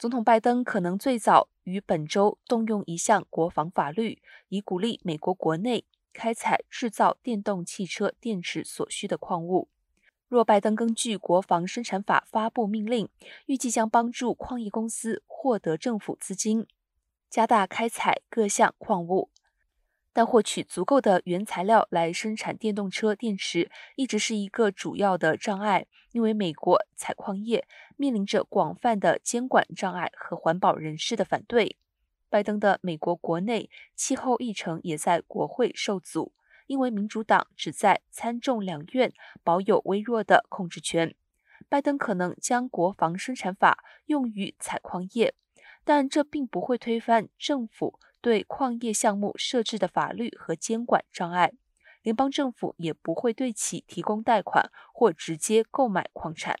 总统拜登可能最早于本周动用一项国防法律，以鼓励美国国内开采制造电动汽车电池所需的矿物。若拜登根据国防生产法发布命令，预计将帮助矿业公司获得政府资金，加大开采各项矿物。但获取足够的原材料来生产电动车电池一直是一个主要的障碍，因为美国采矿业面临着广泛的监管障碍和环保人士的反对。拜登的美国国内气候议程也在国会受阻，因为民主党只在参众两院保有微弱的控制权。拜登可能将国防生产法用于采矿业，但这并不会推翻政府。对矿业项目设置的法律和监管障碍，联邦政府也不会对其提供贷款或直接购买矿产。